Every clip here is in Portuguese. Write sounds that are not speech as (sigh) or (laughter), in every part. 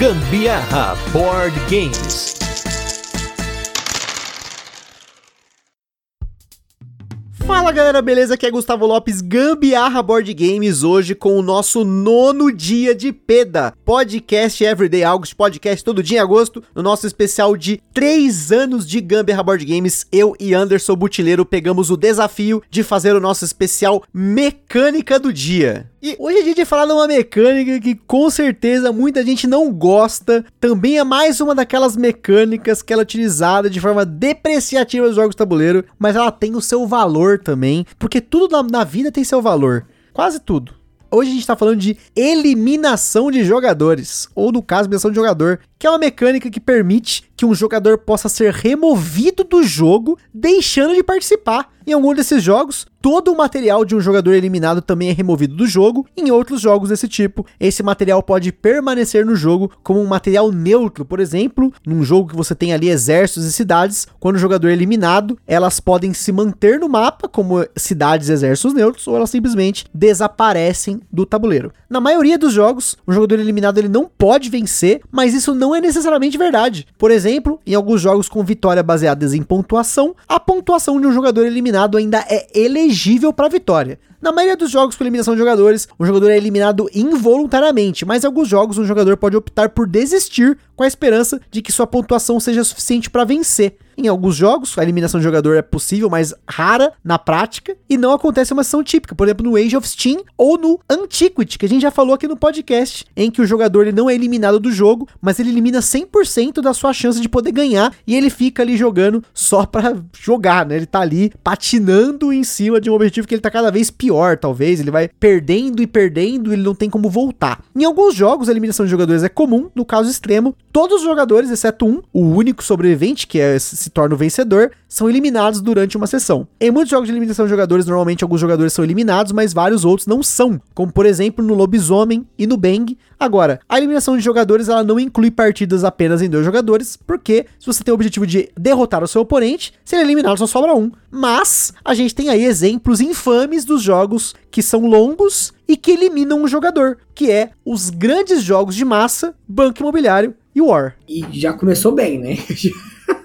Gambiarra Board Games. Fala galera, beleza? Aqui é Gustavo Lopes, Gambiarra Board Games, hoje com o nosso nono dia de PEDA, podcast Everyday August, podcast todo dia em agosto, no nosso especial de 3 anos de Gambiarra Board Games, eu e Anderson Butileiro pegamos o desafio de fazer o nosso especial Mecânica do Dia. E hoje a gente vai falar de uma mecânica que com certeza muita gente não gosta. Também é mais uma daquelas mecânicas que ela é utilizada de forma depreciativa nos jogos de tabuleiro, mas ela tem o seu valor também, porque tudo na, na vida tem seu valor. Quase tudo. Hoje a gente tá falando de eliminação de jogadores, ou no caso, eliminação de jogador, que é uma mecânica que permite que um jogador possa ser removido do jogo, deixando de participar. Em algum desses jogos, todo o material de um jogador eliminado também é removido do jogo. Em outros jogos desse tipo, esse material pode permanecer no jogo como um material neutro. Por exemplo, num jogo que você tem ali exércitos e cidades, quando o jogador é eliminado, elas podem se manter no mapa como cidades e exércitos neutros, ou elas simplesmente desaparecem do tabuleiro. Na maioria dos jogos, um jogador eliminado ele não pode vencer, mas isso não é necessariamente verdade. Por exemplo, em alguns jogos com vitória baseadas em pontuação, a pontuação de um jogador eliminado ainda é elegível para vitória. Na maioria dos jogos com eliminação de jogadores, o jogador é eliminado involuntariamente, mas em alguns jogos um jogador pode optar por desistir com a esperança de que sua pontuação seja suficiente para vencer. Em alguns jogos, a eliminação de jogador é possível, mas rara na prática, e não acontece uma ação típica, por exemplo, no Age of Steam ou no Antiquity, que a gente já falou aqui no podcast, em que o jogador ele não é eliminado do jogo, mas ele elimina 100% da sua chance de poder ganhar, e ele fica ali jogando só (laughs) para jogar, né? Ele tá ali patinando em cima de um objetivo que ele tá cada vez pior, talvez, ele vai perdendo e perdendo, ele não tem como voltar. Em alguns jogos, a eliminação de jogadores é comum, no caso extremo, todos os jogadores, exceto um, o único sobrevivente, que é se torna o vencedor, são eliminados durante uma sessão. Em muitos jogos de eliminação de jogadores, normalmente alguns jogadores são eliminados, mas vários outros não são, como por exemplo no Lobisomem e no Bang. Agora, a eliminação de jogadores ela não inclui partidas apenas em dois jogadores, porque se você tem o objetivo de derrotar o seu oponente, se ele é eliminado só sobra um. Mas a gente tem aí exemplos infames dos jogos que são longos e que eliminam um jogador, que é os grandes jogos de massa, Banco Imobiliário e War. E já começou bem, né? (laughs)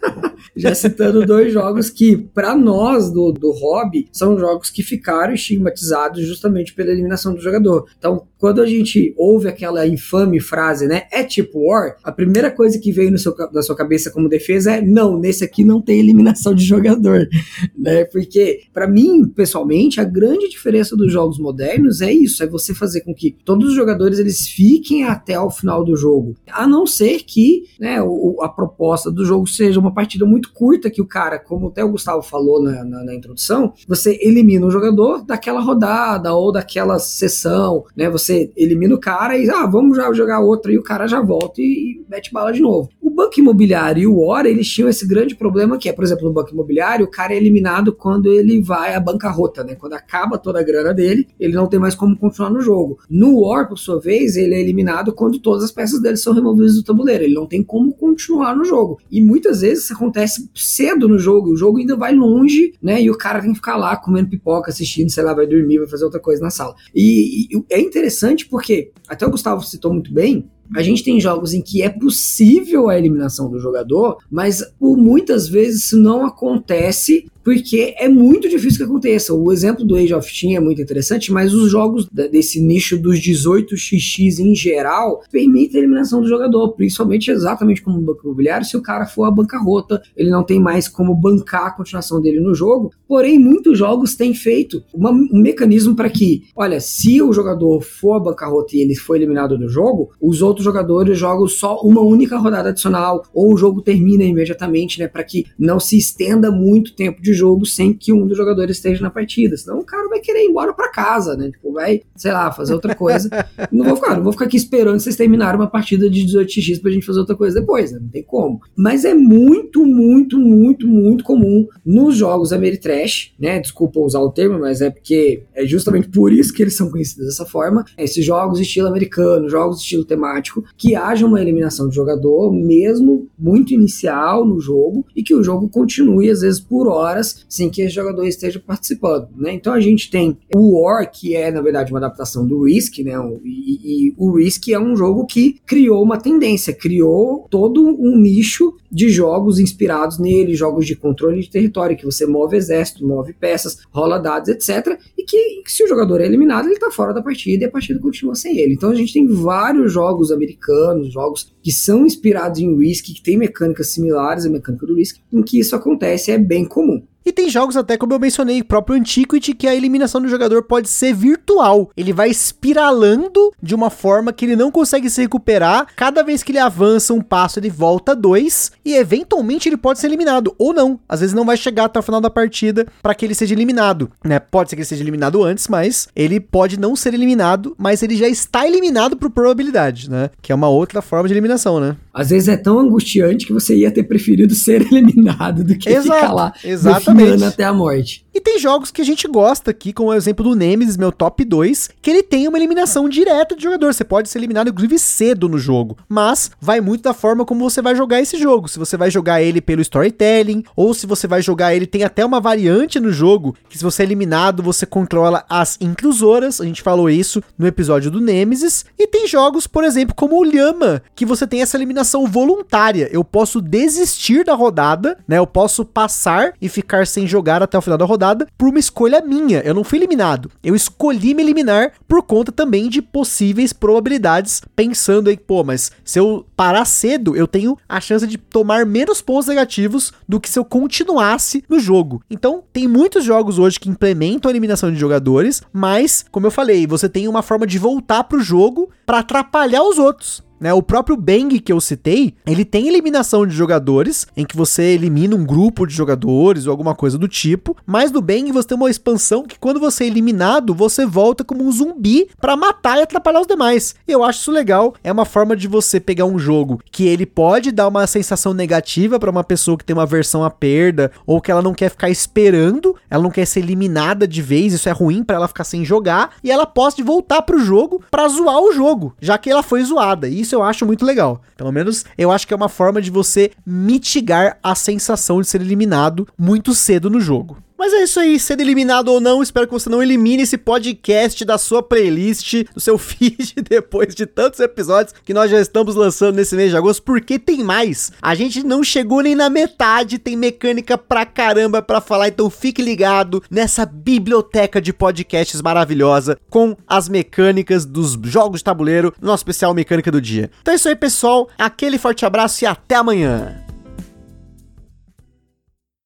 já citando dois jogos que, para nós do, do hobby, são jogos que ficaram estigmatizados justamente pela eliminação do jogador. Então, quando a gente ouve aquela infame frase, né, é tipo War, a primeira coisa que veio no seu, na sua cabeça como defesa é, não, nesse aqui não tem eliminação de jogador, (laughs) né, porque, para mim, pessoalmente, a grande diferença dos jogos modernos é isso, é você fazer com que todos os jogadores, eles fiquem até o final do jogo, a não ser que, né, a proposta do jogo seja uma partida muito curta que o cara, como até o Gustavo falou na, na, na introdução, você elimina o jogador daquela rodada ou daquela sessão, né, você elimina o cara e, ah, vamos já jogar outra e o cara já volta e, e mete bala de novo. Banco Imobiliário e o Hora, eles tinham esse grande problema que é, por exemplo, no Banco Imobiliário, o cara é eliminado quando ele vai à bancarrota, né? Quando acaba toda a grana dele, ele não tem mais como continuar no jogo. No War, por sua vez, ele é eliminado quando todas as peças dele são removidas do tabuleiro. Ele não tem como continuar no jogo. E muitas vezes isso acontece cedo no jogo, o jogo ainda vai longe, né? E o cara tem que ficar lá comendo pipoca, assistindo, sei lá, vai dormir, vai fazer outra coisa na sala. E, e é interessante porque, até o Gustavo citou muito bem, a gente tem jogos em que é possível a eliminação do jogador, mas por muitas vezes isso não acontece porque é muito difícil que aconteça. O exemplo do Age of Steam é muito interessante, mas os jogos desse nicho dos 18xx em geral permitem a eliminação do jogador, principalmente exatamente como o banco imobiliário, se o cara for a bancarrota, ele não tem mais como bancar a continuação dele no jogo. Porém, muitos jogos têm feito uma, um mecanismo para que, olha, se o jogador for a bancarrota e ele for eliminado do jogo, os outros jogadores jogam só uma única rodada adicional ou o jogo termina imediatamente, né, para que não se estenda muito tempo de jogo sem que um dos jogadores esteja na partida. Senão o cara vai querer ir embora para casa, né? Tipo, vai, sei lá, fazer outra coisa. (laughs) não vou ficar, não vou ficar aqui esperando vocês terminarem uma partida de 18x pra gente fazer outra coisa depois, né? Não tem como. Mas é muito, muito, muito, muito comum nos jogos Ameritrash, né? Desculpa usar o termo, mas é porque é justamente por isso que eles são conhecidos dessa forma. Esses jogos estilo americano, jogos estilo temático, que haja uma eliminação de jogador, mesmo muito inicial no jogo, e que o jogo continue, às vezes, por horas sem que esse jogador esteja participando, né? Então a gente tem o War, que é na verdade uma adaptação do Risk, né? E, e o Risk é um jogo que criou uma tendência, criou todo um nicho de jogos inspirados nele, jogos de controle de território, que você move exército, move peças, rola dados, etc. E que se o jogador é eliminado, ele tá fora da partida e a partida continua sem ele. Então a gente tem vários jogos americanos, jogos que são inspirados em Risk, que tem mecânicas similares à mecânica do Risk, em que isso acontece, é bem comum. E tem jogos até como eu mencionei, próprio Antiquity, que a eliminação do jogador pode ser virtual. Ele vai espiralando de uma forma que ele não consegue se recuperar. Cada vez que ele avança um passo, ele volta dois e eventualmente ele pode ser eliminado ou não. Às vezes não vai chegar até o final da partida para que ele seja eliminado, né? Pode ser que ele seja eliminado antes, mas ele pode não ser eliminado, mas ele já está eliminado por probabilidade, né? Que é uma outra forma de eliminação, né? Às vezes é tão angustiante que você ia ter preferido (laughs) ser eliminado do que Exato, ficar lá. Exatamente Exatamente. até a morte. E tem jogos que a gente gosta aqui, como o exemplo do Nemesis, meu top 2, que ele tem uma eliminação direta de jogador. Você pode ser eliminado, inclusive, cedo no jogo. Mas vai muito da forma como você vai jogar esse jogo. Se você vai jogar ele pelo storytelling, ou se você vai jogar ele, tem até uma variante no jogo, que se você é eliminado, você controla as inclusoras. A gente falou isso no episódio do Nemesis. E tem jogos, por exemplo, como o Lhama, que você tem essa eliminação voluntária. Eu posso desistir da rodada, né? Eu posso passar e ficar sem jogar até o final da rodada por uma escolha minha. Eu não fui eliminado. Eu escolhi me eliminar por conta também de possíveis probabilidades, pensando aí, pô, mas se eu parar cedo, eu tenho a chance de tomar menos pontos negativos do que se eu continuasse no jogo. Então, tem muitos jogos hoje que implementam a eliminação de jogadores, mas, como eu falei, você tem uma forma de voltar pro jogo para atrapalhar os outros. Né, o próprio Bang que eu citei, ele tem eliminação de jogadores, em que você elimina um grupo de jogadores ou alguma coisa do tipo, mas no Bang você tem uma expansão que quando você é eliminado, você volta como um zumbi para matar e atrapalhar os demais. Eu acho isso legal, é uma forma de você pegar um jogo que ele pode dar uma sensação negativa para uma pessoa que tem uma versão à perda ou que ela não quer ficar esperando, ela não quer ser eliminada de vez, isso é ruim para ela ficar sem jogar, e ela pode voltar pro jogo para zoar o jogo, já que ela foi zoada. E isso eu acho muito legal. Pelo menos eu acho que é uma forma de você mitigar a sensação de ser eliminado muito cedo no jogo. Mas é isso aí, sendo eliminado ou não, espero que você não elimine esse podcast da sua playlist, do seu (laughs) feed, depois de tantos episódios que nós já estamos lançando nesse mês de agosto, porque tem mais. A gente não chegou nem na metade, tem mecânica pra caramba pra falar, então fique ligado nessa biblioteca de podcasts maravilhosa com as mecânicas dos jogos de tabuleiro, nosso especial Mecânica do Dia. Então é isso aí, pessoal, aquele forte abraço e até amanhã.